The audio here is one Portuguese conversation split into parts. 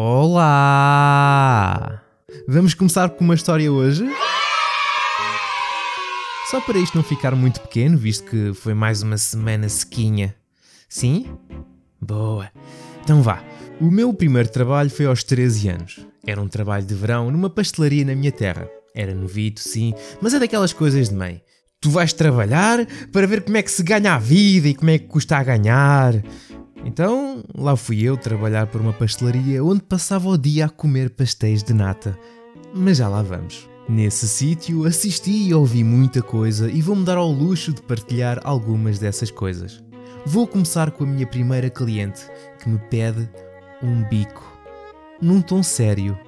Olá! Vamos começar com uma história hoje? Só para isto não ficar muito pequeno, visto que foi mais uma semana sequinha. Sim? Boa! Então vá. O meu primeiro trabalho foi aos 13 anos. Era um trabalho de verão numa pastelaria na minha terra. Era novito, sim, mas é daquelas coisas de mãe. Tu vais trabalhar para ver como é que se ganha a vida e como é que custa a ganhar. Então lá fui eu trabalhar por uma pastelaria onde passava o dia a comer pastéis de nata. Mas já lá vamos. Nesse sítio assisti e ouvi muita coisa e vou-me dar ao luxo de partilhar algumas dessas coisas. Vou começar com a minha primeira cliente, que me pede um bico. Num tom sério.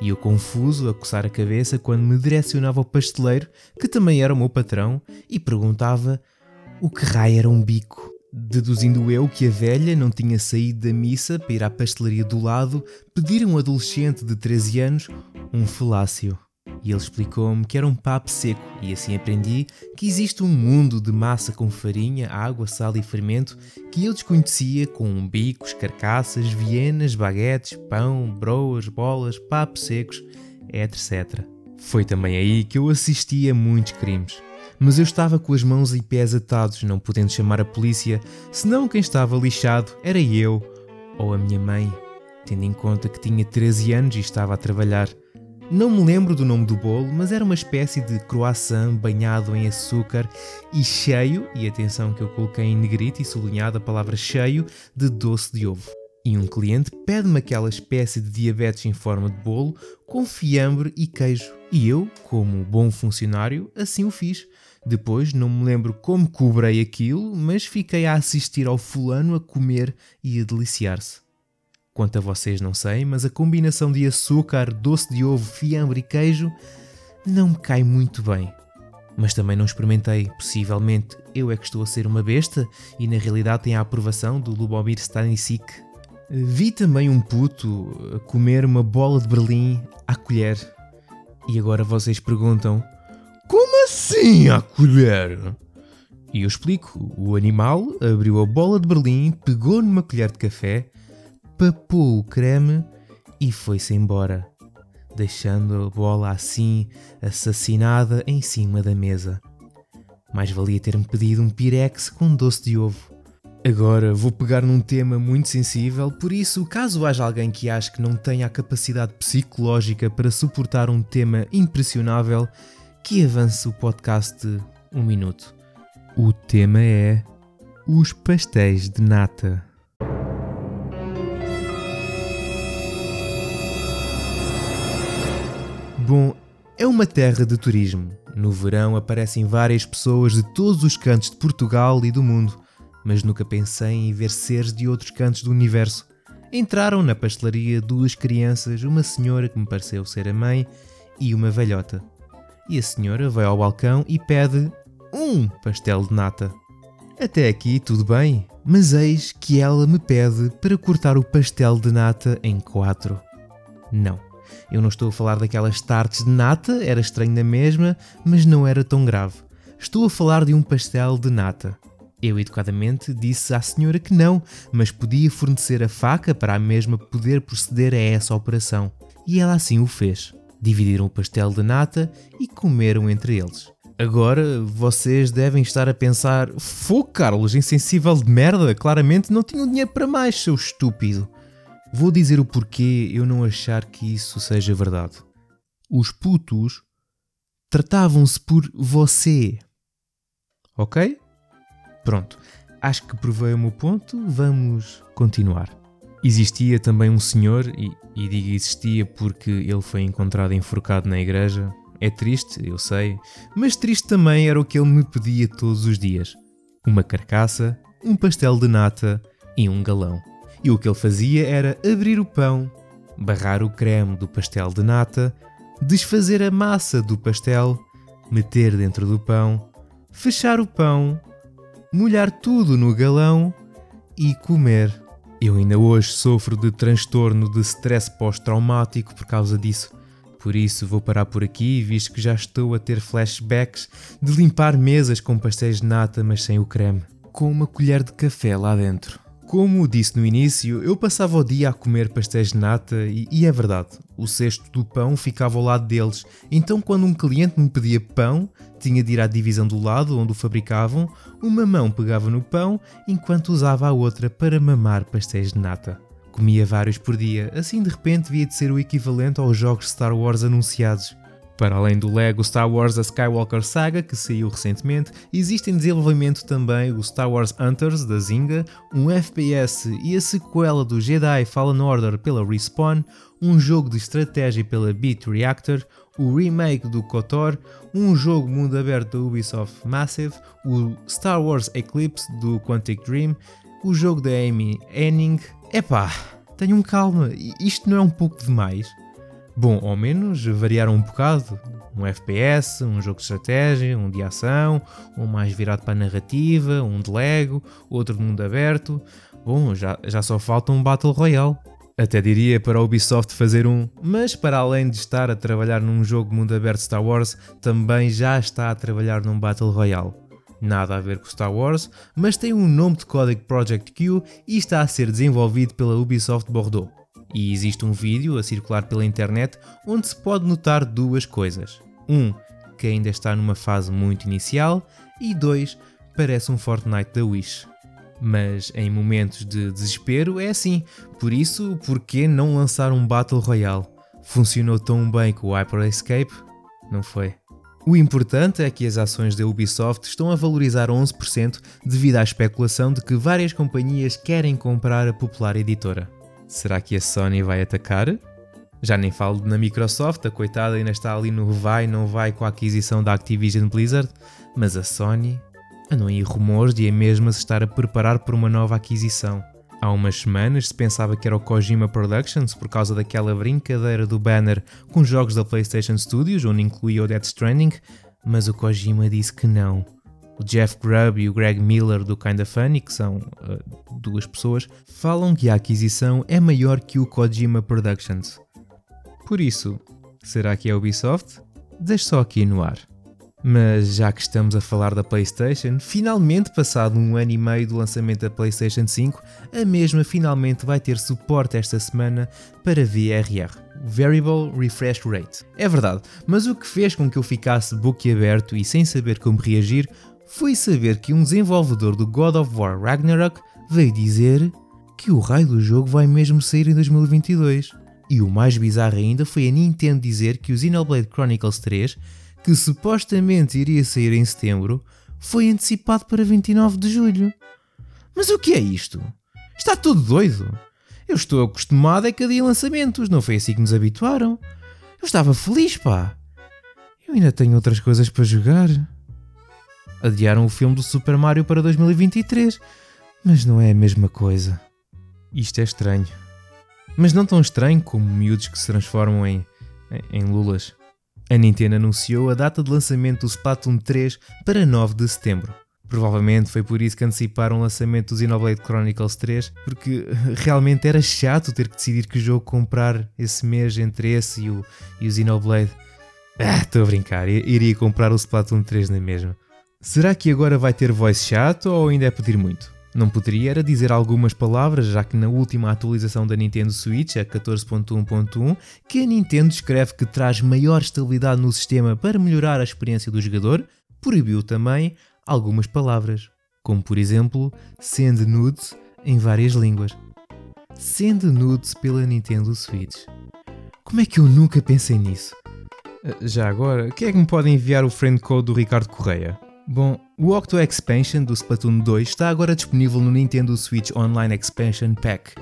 E eu confuso a coçar a cabeça quando me direcionava ao pasteleiro, que também era o meu patrão, e perguntava o que raio era um bico deduzindo eu que a velha não tinha saído da missa para ir à pastelaria do lado pedir a um adolescente de 13 anos um falácio. E ele explicou-me que era um papo seco, e assim aprendi que existe um mundo de massa com farinha, água, sal e fermento que eu desconhecia com bicos, carcaças, vienas, baguetes, pão, broas, bolas, papos secos, etc. Foi também aí que eu assisti a muitos crimes mas eu estava com as mãos e pés atados, não podendo chamar a polícia, senão quem estava lixado era eu ou a minha mãe, tendo em conta que tinha 13 anos e estava a trabalhar. Não me lembro do nome do bolo, mas era uma espécie de croissant banhado em açúcar e cheio, e atenção que eu coloquei em negrito e sublinhado a palavra cheio, de doce de ovo. E um cliente pede-me aquela espécie de diabetes em forma de bolo com fiambre e queijo. E eu, como bom funcionário, assim o fiz. Depois não me lembro como cobrei aquilo, mas fiquei a assistir ao fulano a comer e a deliciar-se. Quanto a vocês não sei, mas a combinação de açúcar, doce de ovo, fiambre e queijo não me cai muito bem. Mas também não experimentei, possivelmente eu é que estou a ser uma besta e na realidade tem a aprovação do Lubomir Stanisic. Vi também um puto comer uma bola de Berlim à colher. E agora vocês perguntam: assim à colher? E eu explico. O animal abriu a bola de Berlim, pegou numa colher de café, papou o creme e foi-se embora, deixando a bola assim, assassinada em cima da mesa. Mais valia ter-me pedido um pirex com doce de ovo. Agora vou pegar num tema muito sensível, por isso, caso haja alguém que ache que não tenha a capacidade psicológica para suportar um tema impressionável, que avance o podcast um minuto. O tema é os pastéis de nata. Bom, é uma terra de turismo. No verão aparecem várias pessoas de todos os cantos de Portugal e do mundo, mas nunca pensei em ver seres de outros cantos do universo. Entraram na pastelaria duas crianças, uma senhora que me pareceu ser a mãe e uma velhota e a senhora vai ao balcão e pede um pastel de nata. Até aqui tudo bem, mas eis que ela me pede para cortar o pastel de nata em quatro. Não, eu não estou a falar daquelas tartes de nata, era estranho na mesma, mas não era tão grave. Estou a falar de um pastel de nata. Eu educadamente disse à senhora que não, mas podia fornecer a faca para a mesma poder proceder a essa operação. E ela assim o fez dividiram o pastel de nata e comeram entre eles. Agora vocês devem estar a pensar: Fô, Carlos, insensível de merda, claramente não tinham dinheiro para mais, seu estúpido. Vou dizer o porquê eu não achar que isso seja verdade. Os putos tratavam-se por você. Ok? Pronto, acho que provei o meu ponto, vamos continuar. Existia também um senhor, e, e digo existia porque ele foi encontrado enforcado na igreja. É triste, eu sei, mas triste também era o que ele me pedia todos os dias: uma carcaça, um pastel de nata e um galão. E o que ele fazia era abrir o pão, barrar o creme do pastel de nata, desfazer a massa do pastel, meter dentro do pão, fechar o pão, molhar tudo no galão e comer. Eu ainda hoje sofro de transtorno de stress pós-traumático por causa disso. Por isso vou parar por aqui, visto que já estou a ter flashbacks de limpar mesas com pastéis de nata, mas sem o creme, com uma colher de café lá dentro. Como disse no início, eu passava o dia a comer pastéis de nata e, e, é verdade, o cesto do pão ficava ao lado deles. Então, quando um cliente me pedia pão, tinha de ir à divisão do lado onde o fabricavam, uma mão pegava no pão enquanto usava a outra para mamar pastéis de nata. Comia vários por dia, assim de repente via de ser o equivalente aos jogos Star Wars anunciados. Para além do Lego Star Wars A Skywalker Saga, que saiu recentemente, existe em desenvolvimento também o Star Wars Hunters da Zynga, um FPS e a sequela do Jedi Fallen Order pela Respawn, um jogo de estratégia pela Beat Reactor, o remake do KOTOR, um jogo mundo aberto da Ubisoft Massive, o Star Wars Eclipse do Quantic Dream, o jogo da Amy Henning. Epá, tenham calma, isto não é um pouco demais? Bom, ao menos variaram um bocado. Um FPS, um jogo de estratégia, um de ação, um mais virado para a narrativa, um de Lego, outro de mundo aberto. Bom, já, já só falta um Battle Royale. Até diria para a Ubisoft fazer um, mas para além de estar a trabalhar num jogo mundo aberto Star Wars, também já está a trabalhar num Battle Royale. Nada a ver com Star Wars, mas tem um nome de código Project Q e está a ser desenvolvido pela Ubisoft Bordeaux. E existe um vídeo a circular pela internet onde se pode notar duas coisas. Um, que ainda está numa fase muito inicial, e dois, parece um Fortnite da Wish. Mas em momentos de desespero é assim, por isso, por que não lançar um Battle Royale? Funcionou tão bem com o Hyper Escape? Não foi. O importante é que as ações da Ubisoft estão a valorizar 11% devido à especulação de que várias companhias querem comprar a popular editora. Será que a Sony vai atacar? Já nem falo na Microsoft, a coitada ainda está ali no vai não vai com a aquisição da Activision Blizzard, mas a Sony andam aí rumores de a mesma se estar a preparar para uma nova aquisição. Há umas semanas se pensava que era o Kojima Productions por causa daquela brincadeira do banner com jogos da PlayStation Studios, onde incluía o Death Stranding, mas o Kojima disse que não o Jeff Grubb e o Greg Miller do Kinda Funny, que são uh, duas pessoas, falam que a aquisição é maior que o Kojima Productions. Por isso, será que é Ubisoft? Deixe só aqui no ar. Mas já que estamos a falar da PlayStation, finalmente passado um ano e meio do lançamento da PlayStation 5, a mesma finalmente vai ter suporte esta semana para VRR, Variable Refresh Rate. É verdade, mas o que fez com que eu ficasse boquiaberto e sem saber como reagir foi saber que um desenvolvedor do God of War Ragnarok veio dizer que o raio do jogo vai mesmo sair em 2022. E o mais bizarro ainda foi a Nintendo dizer que o Xenoblade Chronicles 3, que supostamente iria sair em setembro, foi antecipado para 29 de julho. Mas o que é isto? Está tudo doido? Eu estou acostumado a que havia lançamentos, não foi assim que nos habituaram. Eu estava feliz, pá. Eu ainda tenho outras coisas para jogar adiaram o filme do Super Mario para 2023, mas não é a mesma coisa. Isto é estranho. Mas não tão estranho como miúdos que se transformam em, em, em lulas. A Nintendo anunciou a data de lançamento do Splatoon 3 para 9 de setembro. Provavelmente foi por isso que anteciparam o lançamento do Xenoblade Chronicles 3, porque realmente era chato ter que decidir que jogo comprar esse mês entre esse e o, e o Xenoblade. Ah, estou a brincar, iria comprar o Splatoon 3 na mesma. Será que agora vai ter voice chat ou ainda é pedir muito? Não poderia era dizer algumas palavras, já que na última atualização da Nintendo Switch, a 14.1.1, que a Nintendo escreve que traz maior estabilidade no sistema para melhorar a experiência do jogador, proibiu também algumas palavras, como por exemplo send nudes em várias línguas. Send nudes pela Nintendo Switch. Como é que eu nunca pensei nisso? Já agora, quem é que me pode enviar o friend code do Ricardo Correia? Bom, o Octo Expansion do Splatoon 2 está agora disponível no Nintendo Switch Online Expansion Pack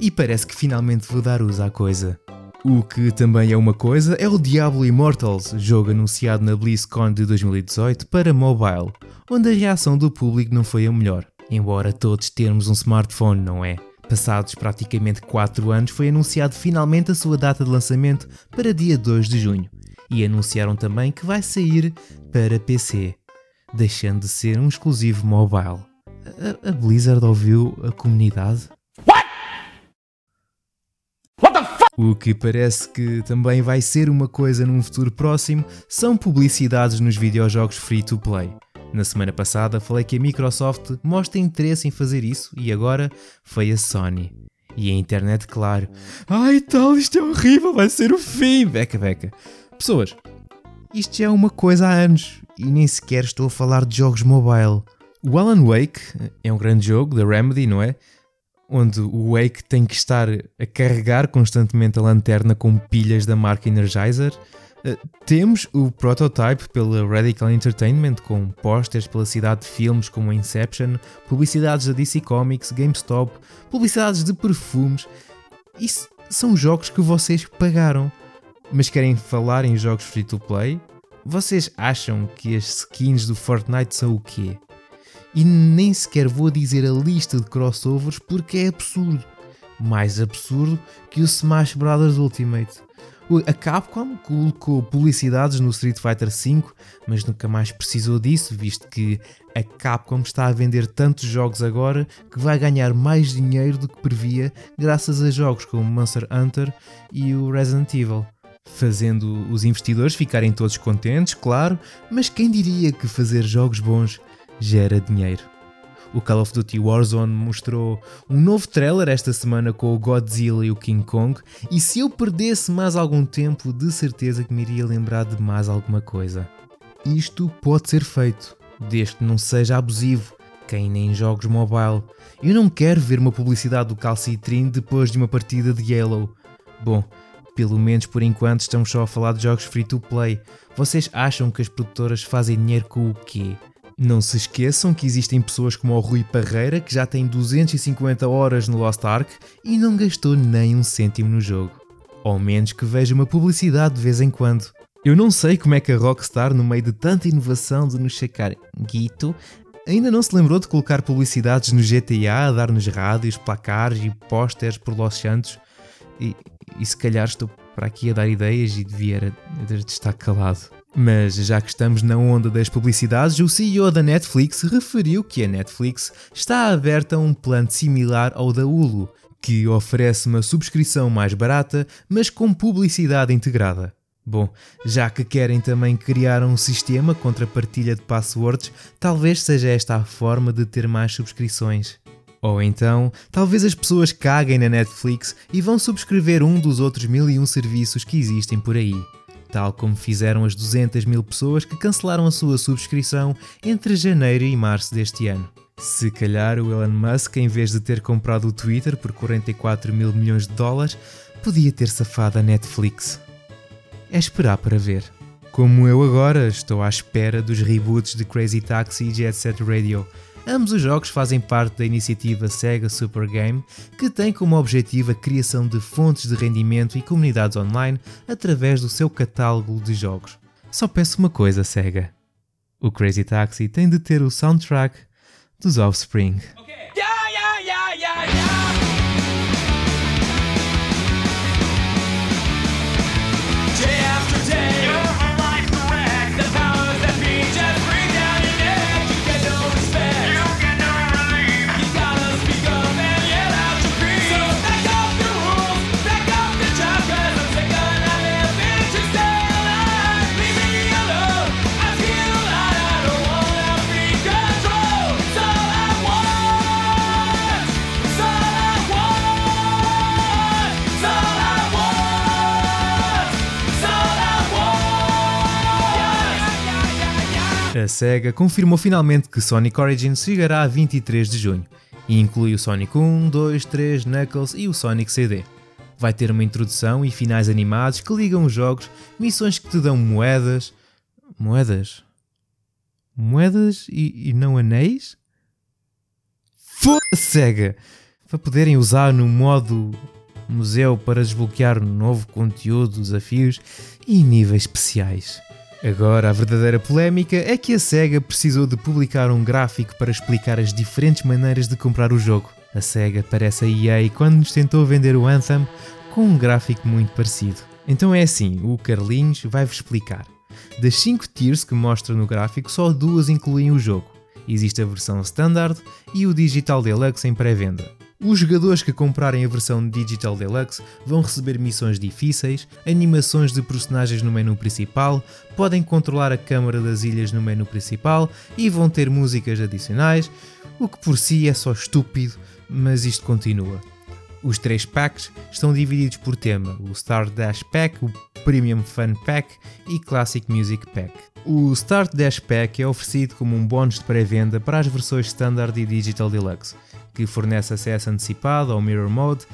e parece que finalmente vou dar uso à coisa. O que também é uma coisa é o Diablo Immortals, jogo anunciado na BlizzCon de 2018 para mobile, onde a reação do público não foi a melhor, embora todos termos um smartphone, não é? Passados praticamente 4 anos, foi anunciado finalmente a sua data de lançamento para dia 2 de junho, e anunciaram também que vai sair para PC deixando de ser um exclusivo mobile. A, a Blizzard ouviu a comunidade? What? What the fuck? O que parece que também vai ser uma coisa num futuro próximo são publicidades nos videojogos free to play. Na semana passada falei que a Microsoft mostra interesse em fazer isso e agora foi a Sony. E a internet, claro. Ai tal, isto é horrível, vai ser o fim. Beca, beca. Pessoas, isto já é uma coisa há anos e nem sequer estou a falar de jogos mobile. O Alan Wake é um grande jogo da Remedy, não é? Onde o Wake tem que estar a carregar constantemente a lanterna com pilhas da marca Energizer. Uh, temos o prototype pela Radical Entertainment, com posters pela cidade de filmes como Inception, publicidades da DC Comics, GameStop, publicidades de perfumes. Isso são jogos que vocês pagaram. Mas querem falar em jogos free to play? Vocês acham que as skins do Fortnite são o quê? E nem sequer vou dizer a lista de crossovers porque é absurdo. Mais absurdo que o Smash Bros. Ultimate. A Capcom colocou publicidades no Street Fighter V, mas nunca mais precisou disso, visto que a Capcom está a vender tantos jogos agora que vai ganhar mais dinheiro do que previa graças a jogos como Monster Hunter e o Resident Evil fazendo os investidores ficarem todos contentes, claro, mas quem diria que fazer jogos bons gera dinheiro? O Call of Duty Warzone mostrou um novo trailer esta semana com o Godzilla e o King Kong, e se eu perdesse mais algum tempo, de certeza que me iria lembrar de mais alguma coisa. Isto pode ser feito, desde que não seja abusivo, quem nem jogos mobile. Eu não quero ver uma publicidade do Calcitrin depois de uma partida de Yellow. Bom, pelo menos por enquanto estamos só a falar de jogos free to play. Vocês acham que as produtoras fazem dinheiro com o quê? Não se esqueçam que existem pessoas como o Rui Parreira que já tem 250 horas no Lost Ark e não gastou nem um cêntimo no jogo. Ao menos que veja uma publicidade de vez em quando. Eu não sei como é que a Rockstar, no meio de tanta inovação de nos checar guito, ainda não se lembrou de colocar publicidades no GTA a dar-nos rádios, placares e pósteres por Los Santos. E, e se calhar estou para aqui a dar ideias e devia estar calado. Mas já que estamos na onda das publicidades, o CEO da Netflix referiu que a Netflix está aberta a um plano similar ao da Hulu, que oferece uma subscrição mais barata, mas com publicidade integrada. Bom, já que querem também criar um sistema contra a partilha de passwords, talvez seja esta a forma de ter mais subscrições. Ou então, talvez as pessoas caguem na Netflix e vão subscrever um dos outros mil e um serviços que existem por aí. Tal como fizeram as 200 mil pessoas que cancelaram a sua subscrição entre janeiro e março deste ano. Se calhar o Elon Musk, em vez de ter comprado o Twitter por 44 mil milhões de dólares, podia ter safado a Netflix. É esperar para ver. Como eu agora estou à espera dos reboots de Crazy Taxi e Jet Set Radio, Ambos os jogos fazem parte da iniciativa Sega Super Game, que tem como objetivo a criação de fontes de rendimento e comunidades online através do seu catálogo de jogos. Só peço uma coisa, Sega. O Crazy Taxi tem de ter o soundtrack dos Offspring. Okay. SEGA confirmou finalmente que Sonic Origins chegará a 23 de junho e inclui o Sonic 1, 2, 3, Knuckles e o Sonic CD. Vai ter uma introdução e finais animados que ligam os jogos, missões que te dão moedas. Moedas? Moedas e, e não anéis? Foda-se, SEGA! Para poderem usar no modo museu para desbloquear novo conteúdo, desafios e níveis especiais. Agora, a verdadeira polémica é que a SEGA precisou de publicar um gráfico para explicar as diferentes maneiras de comprar o jogo. A SEGA parece a EA quando nos tentou vender o Anthem com um gráfico muito parecido. Então é assim, o Carlinhos vai-vos explicar. Das 5 tiers que mostra no gráfico, só duas incluem o jogo. Existe a versão Standard e o Digital Deluxe em pré-venda. Os jogadores que comprarem a versão Digital Deluxe vão receber missões difíceis, animações de personagens no menu principal, podem controlar a câmara das ilhas no menu principal e vão ter músicas adicionais, o que por si é só estúpido, mas isto continua. Os três packs estão divididos por tema: o Start Dash Pack, o Premium Fun Pack e Classic Music Pack. O Start Dash Pack é oferecido como um bónus de pré-venda para as versões Standard e Digital Deluxe que fornece acesso antecipado ao Mirror Mode,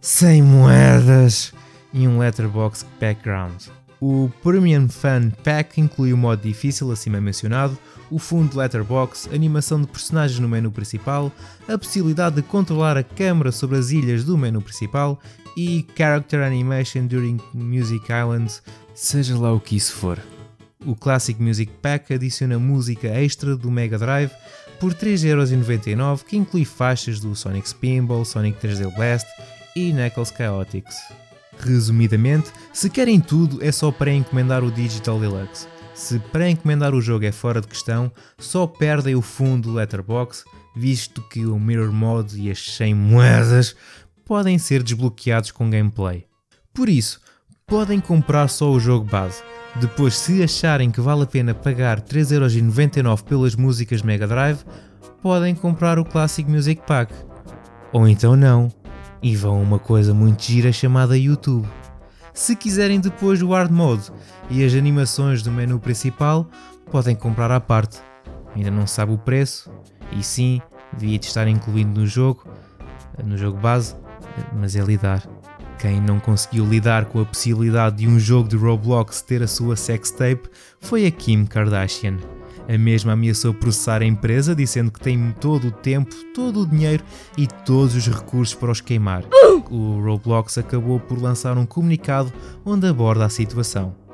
sem moedas e um Letterbox Background. O Premium Fun Pack inclui o modo difícil acima mencionado, o fundo Letterbox, animação de personagens no menu principal, a possibilidade de controlar a câmera sobre as ilhas do menu principal e Character Animation During Music Islands, seja lá o que isso for. O Classic Music Pack adiciona música extra do Mega Drive por 3,99€ que inclui faixas do Sonic Spinball, Sonic 3D Blast e Knuckles Chaotix. Resumidamente, se querem tudo é só para encomendar o Digital Deluxe. Se para encomendar o jogo é fora de questão, só perdem o fundo do Letterbox, visto que o Mirror Mode e as 100 moedas podem ser desbloqueados com gameplay. Por isso, podem comprar só o jogo base, depois, se acharem que vale a pena pagar 3,99€ pelas músicas Mega Drive, podem comprar o Classic Music Pack. Ou então não, e vão a uma coisa muito gira chamada YouTube. Se quiserem depois o Hard Mode e as animações do menu principal, podem comprar à parte. Ainda não sabe o preço, e sim, devia estar incluído no jogo, no jogo base, mas é lidar. Quem não conseguiu lidar com a possibilidade de um jogo de Roblox ter a sua sextape foi a Kim Kardashian. A mesma ameaçou processar a empresa, dizendo que tem todo o tempo, todo o dinheiro e todos os recursos para os queimar. O Roblox acabou por lançar um comunicado onde aborda a situação.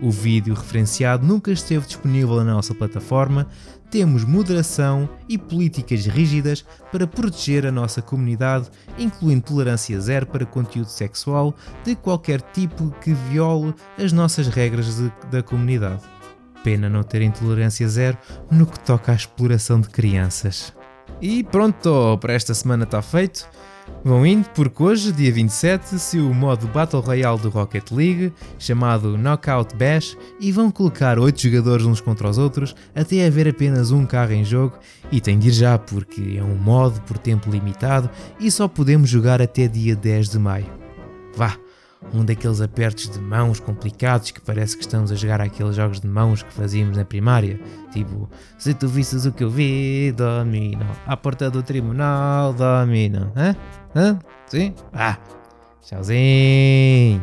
O vídeo referenciado nunca esteve disponível na nossa plataforma, temos moderação e políticas rígidas para proteger a nossa comunidade, incluindo tolerância zero para conteúdo sexual de qualquer tipo que viole as nossas regras de, da comunidade. Pena não ter intolerância zero no que toca à exploração de crianças. E pronto, para esta semana está feito. Vão indo porque hoje, dia 27, se o modo Battle Royale do Rocket League, chamado Knockout Bash, e vão colocar 8 jogadores uns contra os outros até haver apenas um carro em jogo, e tem de ir já porque é um modo por tempo limitado e só podemos jogar até dia 10 de maio. Vá, um daqueles apertos de mãos complicados que parece que estamos a jogar aqueles jogos de mãos que fazíamos na primária. Tipo, se tu visses o que eu vi, domino. À porta do tribunal, domino. Hã? Hã? Sim? Ah, tchauzinho.